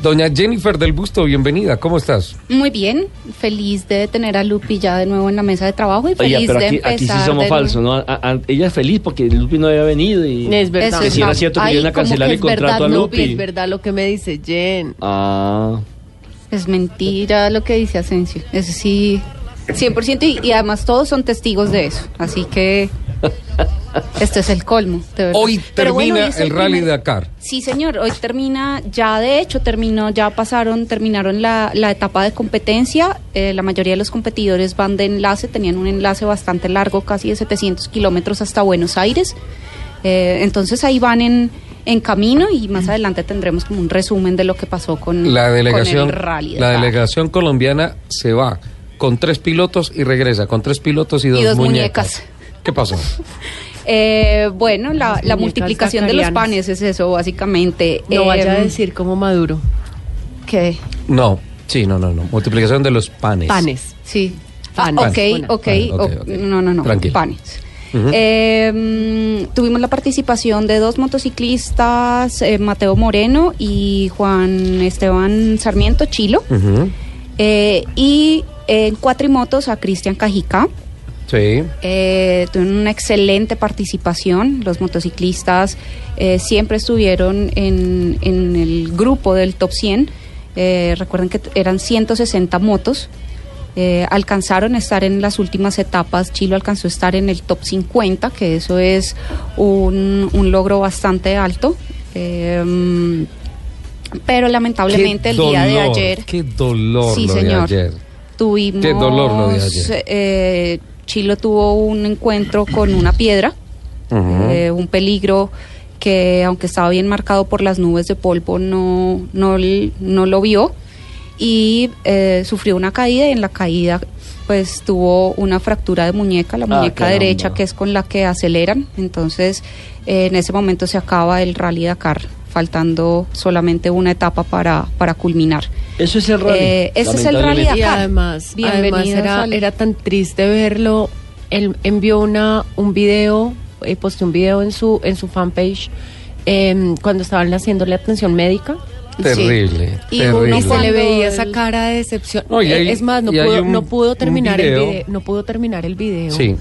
Doña Jennifer del Busto, bienvenida, ¿cómo estás? Muy bien, feliz de tener a Lupi ya de nuevo en la mesa de trabajo y Oiga, feliz pero de aquí, empezar. aquí sí somos de falsos. ¿no? A- a- ella es feliz porque Lupi no había venido y... Es verdad. Que si era cierto que iban a cancelar el contrato verdad, a Lupi. Es verdad lo que me dice Jen. Ah, Es mentira lo que dice Asensio. Eso sí, 100% y, y además todos son testigos de eso. Así que esto es el colmo, de verdad. Hoy bueno, termina hoy es el Rally primer- Dakar. Sí, señor, hoy termina, ya de hecho terminó, ya pasaron, terminaron la, la etapa de competencia. Eh, la mayoría de los competidores van de enlace, tenían un enlace bastante largo, casi de 700 kilómetros hasta Buenos Aires. Eh, entonces ahí van en, en camino y más adelante tendremos como un resumen de lo que pasó con, La delegación, con el rally. la Dakar. delegación colombiana se va con tres pilotos y regresa con tres pilotos y dos, Y dos muñecas. muñecas. ¿Qué pasó? Eh, bueno, la, multiplicación de los panes es eso, básicamente. No Eh, vaya a decir como Maduro. que No, sí, no, no, no. Multiplicación de los panes. Panes. Sí. Panes. Ah, ok, Panes. ok, Panes, ok, ok. No, no, no. Tranquilo. Panes. Eh, tuvimos la participación de dos motociclistas, eh, Mateo Moreno y Juan Esteban Sarmiento Chilo. Eh, y en cuatrimotos a Cristian Cajica. Sí. Eh, tuvieron una excelente participación. Los motociclistas eh, siempre estuvieron en, en el grupo del top 100. Eh, recuerden que eran 160 motos. Eh, alcanzaron a estar en las últimas etapas. Chilo alcanzó a estar en el top 50, que eso es un, un logro bastante alto. Pero lamentablemente el día de ayer. Qué dolor Sí, lo señor. de ayer. Tuvimos. Qué dolor lo de ayer. Chilo tuvo un encuentro con una piedra, eh, un peligro que, aunque estaba bien marcado por las nubes de polvo, no, no, no lo vio y eh, sufrió una caída y en la caída pues tuvo una fractura de muñeca, la Ah, muñeca derecha que es con la que aceleran, entonces eh, en ese momento se acaba el Rally Dakar, faltando solamente una etapa para, para culminar. Eso es el rally. Eh, ese es el rally. Y además, además era, al- era tan triste verlo. Él envió una, un video, eh, posteó un video en su, en su fanpage em, cuando estaban haciéndole atención médica. Terrible, Y terrible. uno Y se le veía esa cara de decepción. No, Eh, hay- es más, no pudo, un- no pudo terminar el video. video. No pudo terminar el video. Sí.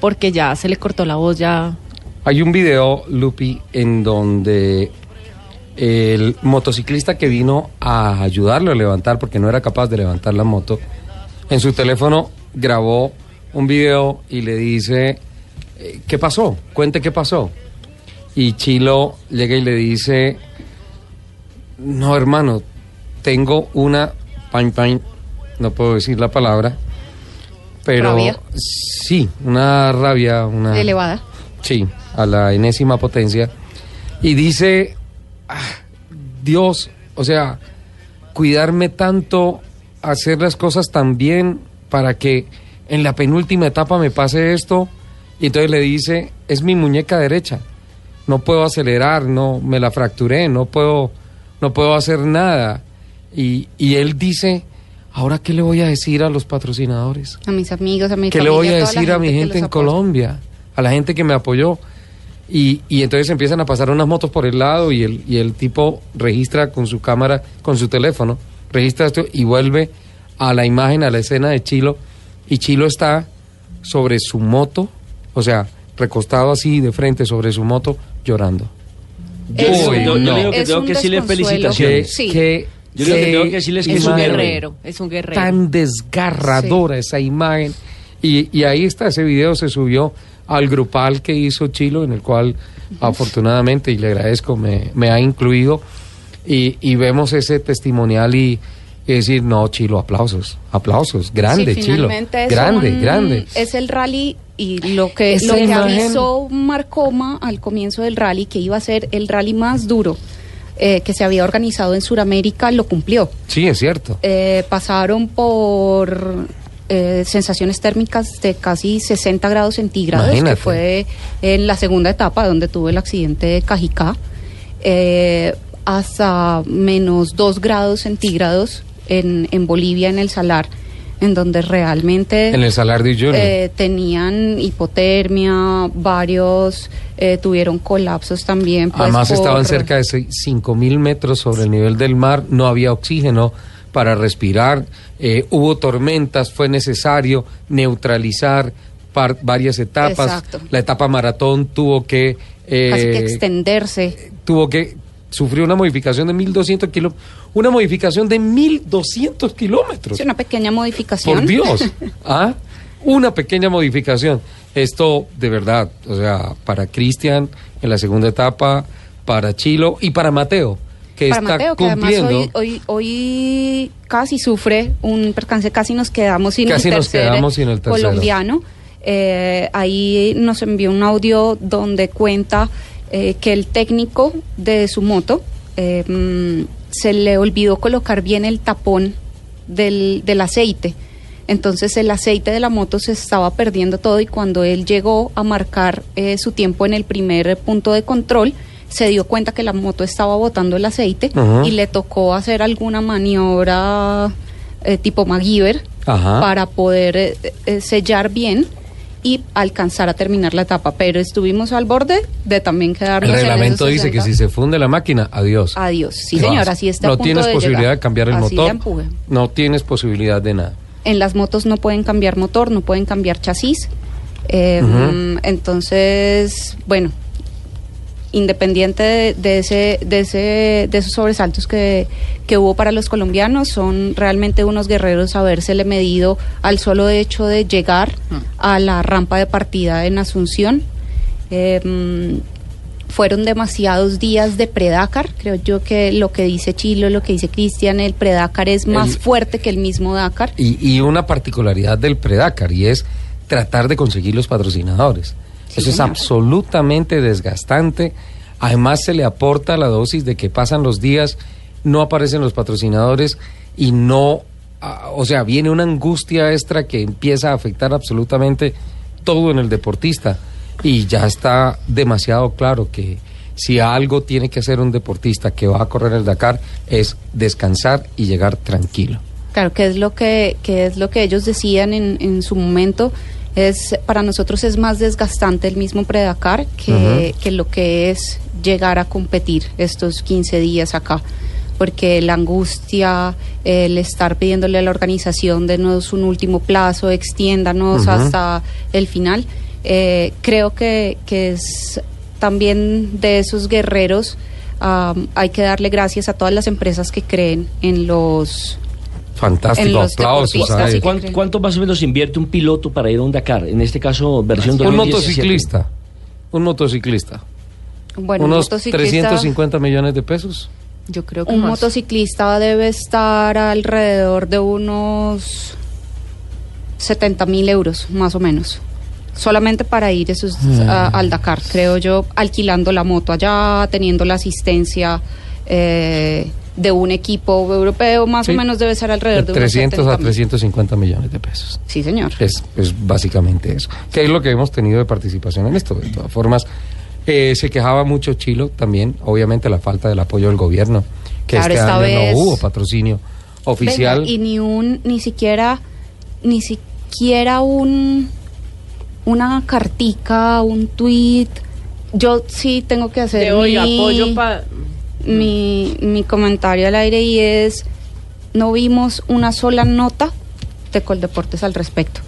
Porque ya se le cortó la voz, ya. Hay un video, Lupi, en donde el motociclista que vino a ayudarlo a levantar, porque no era capaz de levantar la moto, en su teléfono grabó un video y le dice, eh, ¿qué pasó? Cuente qué pasó. Y Chilo llega y le dice, no hermano, tengo una pain pain, no puedo decir la palabra, pero Rabia. sí, una rabia, una Elevada. Sí, a la enésima potencia. Y dice, "Ah, Dios, o sea, cuidarme tanto, hacer las cosas tan bien para que en la penúltima etapa me pase esto. Y entonces le dice, es mi muñeca derecha. No puedo acelerar, no, me la fracturé, no puedo, no puedo hacer nada. Y, y él dice, ¿ahora qué le voy a decir a los patrocinadores? A mis amigos, a mi ¿Qué le voy a decir a mi gente en. Colombia? A la gente que me apoyó. Y, y entonces empiezan a pasar unas motos por el lado y el, y el tipo registra con su cámara, con su teléfono, registra esto y vuelve a la imagen, a la escena de Chilo. Y Chilo está sobre su moto, o sea, recostado así de frente sobre su moto, llorando. Yo, Es yo- Uy, yo un- le no. digo que es tengo un que decirle felicitaciones. Sí. qué- Yo lo que tengo que decirle es que Es un guerrero. Es un guerrero. tan desgarradora esa imagen. Y, y ahí está, ese video se subió al grupal que hizo Chilo, en el cual afortunadamente, y le agradezco, me, me ha incluido. Y, y vemos ese testimonial y, y decir, no, Chilo, aplausos, aplausos, grande, Sí, Chilo, grande, un- grande. Es el rally y lo que, lo que avisó Marcoma al comienzo del rally, que iba a ser el rally más duro eh, que se había organizado en Sudamérica, lo cumplió. Sí, es cierto. Eh, pasaron por eh, sensaciones térmicas de casi 60 grados centígrados, Imagínate. que fue en la segunda etapa donde tuve el accidente de Cajicá, eh, hasta menos 2 grados centígrados en, en Bolivia, en el Salar. en donde realmente En el Salardi Junior. eh, tenían hipotermia, varios eh, tuvieron colapsos también. pues, Además estaban cerca de 5 mil metros sobre el nivel del mar, no había oxígeno para respirar, eh, hubo tormentas, fue necesario neutralizar par- varias etapas. Exacto. La etapa maratón tuvo que... eh, casi que extenderse. tuvo que sufrir una modificación de 1.200 kilómetros. Una modificación de 1.200 kilómetros. Sí, una pequeña modificación. Por Dios. ¿Ah? Una pequeña modificación. Esto, de verdad, o sea, para Cristian en la segunda etapa, para Chilo y para Mateo, que Para está Mateo, que además hoy, hoy, hoy casi sufre un percance, casi nos quedamos sin Casi el nos tercer quedamos sin el tercero. colombiano. Eh, ahí nos envió un audio donde cuenta eh, que el técnico de su moto eh, se le olvidó colocar bien el tapón del, del aceite. Entonces el aceite de la moto se estaba perdiendo todo y cuando él llegó a marcar eh, su tiempo en el primer punto de control, se dio cuenta que la moto estaba botando el aceite y le tocó hacer alguna maniobra eh, tipo MacGyver Ajá. para poder eh, eh, sellar bien y alcanzar a terminar la etapa. Pero estuvimos al borde de también El quedarnos en esos reglamento dice que 60. si se funde la máquina, adiós. Adiós. Sí, Te señor, vas. así está. a No punto tienes de posibilidad llegar. de cambiar el Así motor. No tienes posibilidad de nada. En las motos no pueden cambiar motor, no pueden cambiar chasis. Eh, mm, Entonces, bueno, independiente de, de ese, de ese, de esos sobresaltos que, que hubo para los colombianos, son realmente unos guerreros habérsele medido al solo hecho de llegar a la rampa de partida en Asunción. Eh, fueron demasiados días de Predácar. Creo yo que lo que dice Chilo, lo que dice Cristian, el Predácar es más El- fuerte que el mismo Dakar. Y, y una particularidad del Predacar y es tratar de conseguir los patrocinadores. Eso es absolutamente desgastante. Además se le aporta la dosis de que pasan los días, no aparecen los patrocinadores y no, ah, o sea, viene una angustia extra que empieza a afectar absolutamente todo en el deportista. Y ya está demasiado claro que si algo tiene que hacer un deportista que va a correr el Dakar es descansar y llegar tranquilo. Claro, que es lo que, que es lo que ellos decían en, en su momento. Es, para nosotros es más desgastante el mismo Predacar que, que lo que es llegar a competir estos 15 días acá. Porque la angustia, el estar pidiéndole a la organización denos un último plazo, extiéndanos hasta el final, eh, creo que, que es también de esos guerreros. hay que darle gracias a todas las empresas que creen en los Fantástico, aplausos. ¿Cuánto, cuánto más o menos invierte un piloto para ir a un Dakar? En este caso, versión Un 2017. motociclista. Un motociclista. Bueno, un unos motociclista, 350 millones de pesos. Yo creo que un más. motociclista debe estar alrededor de unos 70 mil euros, más o menos. Solamente para ir esos, Mm. a- al Dakar, creo yo, alquilando la moto allá, teniendo la asistencia eh, de un equipo europeo, más Sí. o menos debe ser De alrededor de, unos 300 a 70.000. 350 millones de pesos. Sí, señor. Es, es básicamente eso. Que es lo que hemos tenido de participación en esto. De todas formas, eh, se quejaba mucho Chilo también, obviamente, la falta del apoyo del gobierno. Que Claro, este esta año vez- no hubo patrocinio oficial. Venga, y ni un, ni siquiera, ni siquiera un, una cartica, un tweet. Yo sí tengo que hacer De hoy mi, apoyo para... mi, mi comentario al aire y es, no vimos una sola nota de Coldeportes al respecto.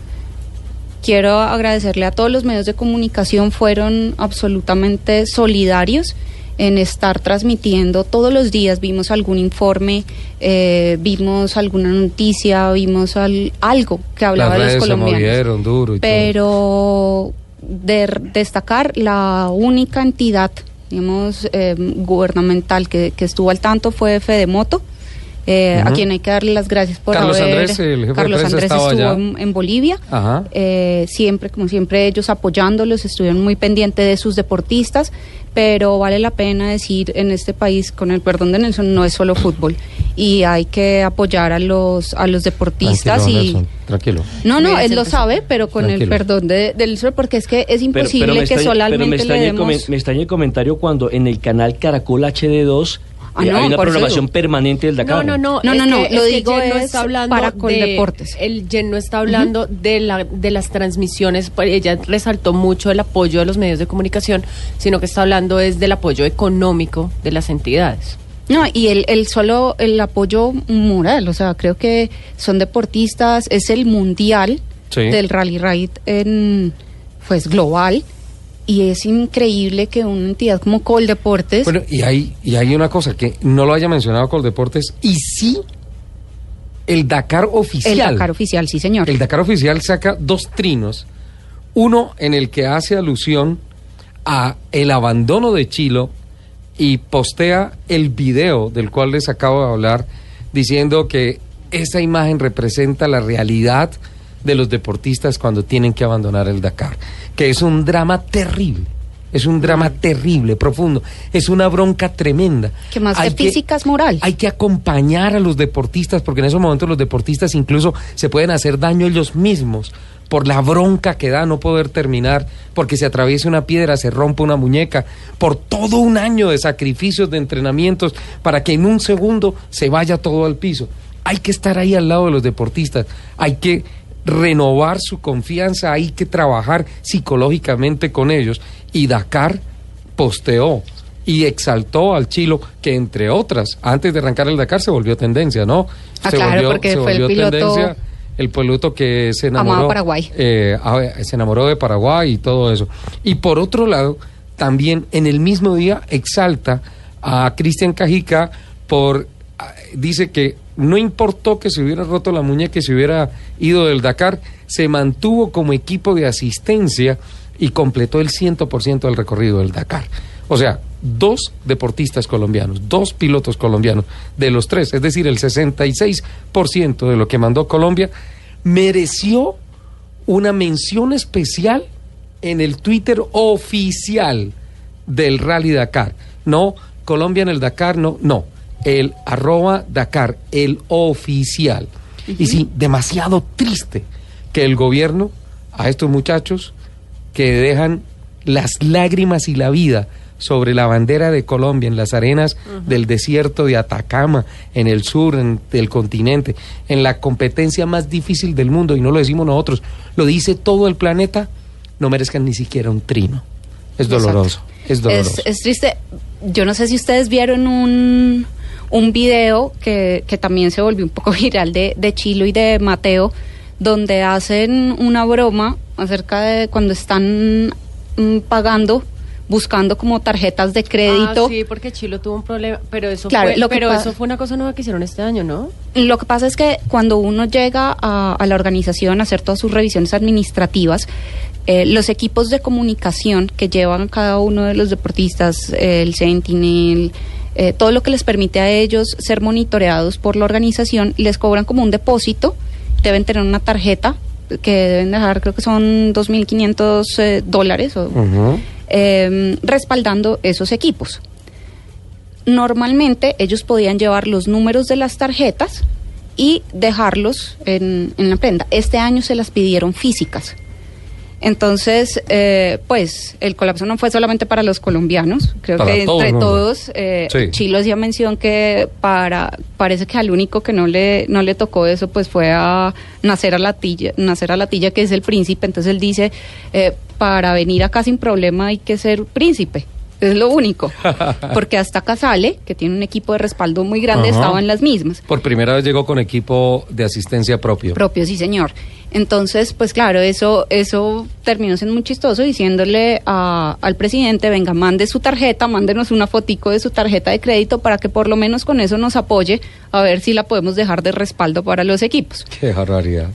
Quiero agradecerle a todos los medios de comunicación, fueron absolutamente solidarios en estar transmitiendo todos los días. Vimos algún informe, eh, vimos alguna noticia, vimos al- algo que hablaba Las de los se colombianos. movieron duro y todo. Pero de destacar la única entidad, digamos, eh, gubernamental que, que estuvo al tanto fue Fedemoto, eh, a quien hay que darle las gracias por Carlos haber... Andrés, el jefe de Carlos Andrés estuvo allá. en, en Bolivia. Ajá. Eh, siempre, como siempre, ellos apoyándolos, estuvieron muy pendientes de sus deportistas, pero vale la pena decir, en este país, con el perdón de Nelson, no es solo fútbol y hay que apoyar a los, a los deportistas Tranquilo, y... Nelson, tranquilo. No, no, él lo sabe, pero con el perdón de, del sol, porque es que es imposible pero que solamente pero me le demos... me extraña el comentario cuando en el canal Caracol HD2 Ah, Eh, no, Hay una eso programación digo. permanente del No, Dakar. no, no. No, es no, no, que- lo es que digo Jen no es está hablando para de- Coldeportes. El Jen no está hablando de, la, de las transmisiones, pues, ella resaltó mucho el apoyo de los medios de comunicación, sino que está hablando es del apoyo económico de las entidades. No, y el, el solo el apoyo moral, o sea, creo que son deportistas, es el mundial Sí. del rally ride en pues global y es increíble que una entidad como Coldeportes Bueno, y hay, y hay una cosa que no lo haya mencionado Coldeportes, y sí el Dakar oficial. el Dakar oficial, sí señor. El Dakar oficial saca dos trinos. Uno en el que hace alusión a el abandono de Chilo y postea el video del cual les acabo de hablar, diciendo que esa imagen representa la realidad de los deportistas cuando tienen que abandonar el Dakar, que es un drama terrible. Es un drama terrible, profundo. Es una bronca tremenda. Que más Hay que física es moral. Hay que acompañar a los deportistas, porque en esos momentos los deportistas incluso se pueden hacer daño ellos mismos por la bronca que da no poder terminar, porque se atraviesa una piedra, se rompe una muñeca, por todo un año de sacrificios, de entrenamientos, para que en un segundo se vaya todo al piso. Hay que estar ahí al lado de los deportistas, hay que renovar su confianza, hay que trabajar psicológicamente con ellos. Y Dakar posteó y exaltó al Chilo, que entre otras, antes de arrancar el Dakar se volvió tendencia, ¿no? Ah, se claro, porque fue el piloto- el piloto que se enamoró Paraguay. eh, se enamoró de Paraguay y todo eso. Y por otro lado, también en el mismo día exalta a Cristian Cajica por dice que no importó que se hubiera roto la muñeca y se hubiera ido del Dakar, se mantuvo como equipo de asistencia y completó el 100% del recorrido del Dakar. O sea, dos deportistas colombianos, dos pilotos colombianos de los tres, es decir, el 66% de lo que mandó Colombia, mereció una mención especial en el Twitter oficial del Rally Dakar. No Colombia en el Dakar, no, no. El arroba Dakar, el oficial. Y sí, demasiado triste que el gobierno a estos muchachos que dejan las lágrimas y la vida sobre la bandera de Colombia en las arenas del desierto de Atacama, en el sur en- del continente, en la competencia más difícil del mundo, y no lo decimos nosotros, lo dice todo el planeta, no merezcan ni siquiera un trino. Es doloroso, es doloroso. Es, es triste. Yo no sé si ustedes vieron un, un video que, que también se volvió un poco viral de, de Chilo y de Mateo, donde hacen una broma acerca de cuando están mm, pagando, buscando como tarjetas de crédito. Ah, sí, porque Chilo tuvo un problema, pero eso Claro, fue, lo pero eso fue una cosa nueva que hicieron este año, ¿no? Lo que pasa es que cuando uno llega a, a la organización a hacer todas sus revisiones administrativas, eh, los equipos de comunicación que llevan cada uno de los deportistas, eh, el Sentinel, eh, todo lo que les permite a ellos ser monitoreados por la organización, les cobran como un depósito, deben tener una tarjeta que deben dejar, creo que son 2.500 eh, dólares, o, eh, respaldando esos equipos. Normalmente ellos podían llevar los números de las tarjetas y dejarlos en, en la prenda. Este año se las pidieron físicas. Entonces, eh, pues el colapso no fue solamente para los colombianos, creo Para que todo entre todos, eh, Sí. Chilo hacía mención que para parece que al único que no le no le tocó eso pues fue a Nacer a Latilla, Nacer a Latilla que es el príncipe, entonces él dice eh, para venir acá sin problema hay que ser príncipe. Es lo único. Porque hasta Casale, que tiene un equipo de respaldo muy grande, Ajá. estaba en las mismas. Por primera vez llegó con equipo de asistencia propio. Propio, sí, señor. Entonces, pues claro, eso, eso terminó siendo muy chistoso diciéndole a- al presidente, venga, mande su tarjeta, mándenos una fotico de su tarjeta de crédito para que por lo menos con eso nos apoye a ver si la podemos dejar de respaldo para los equipos. Qué barbaridad.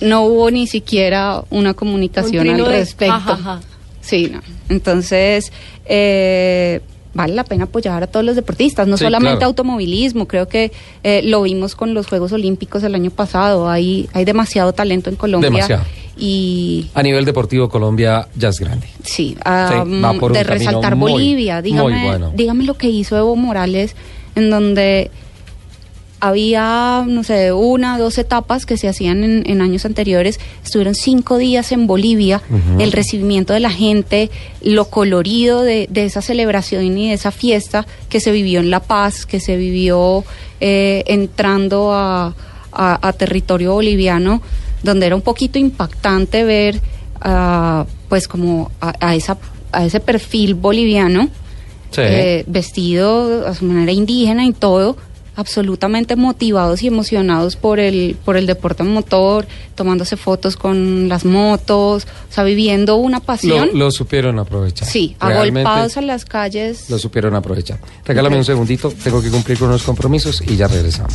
No hubo ni siquiera una comunicación Un al de respecto. jajaja. Sí, no. Entonces, eh, vale la pena apoyar a todos los deportistas, no Sí, solamente claro. automovilismo, creo que eh, lo vimos con los Juegos Olímpicos el año pasado, hay, hay demasiado talento en Colombia. Demasiado. Y A nivel deportivo, Colombia ya es grande. sí, ah, Sí, un de resaltar muy, Bolivia, dígame, bueno. dígame lo que hizo Evo Morales, en donde había, no sé, una, dos etapas que se hacían en, en años anteriores. Estuvieron cinco días en Bolivia, el recibimiento de la gente, lo colorido de, de esa celebración y de esa fiesta que se vivió en La Paz, que se vivió eh, entrando a, a- a territorio boliviano, donde era un poquito impactante ver, ah, pues como a, a esa, a ese perfil boliviano Sí. eh, vestido a su manera indígena y todo, absolutamente motivados y emocionados por el, por el deporte motor, tomándose fotos con las motos, o sea, viviendo una pasión. lo supieron aprovechar. sí, Realmente agolpados en las calles. Lo supieron aprovechar. Regálame un segundito, tengo que cumplir con unos compromisos y ya regresamos.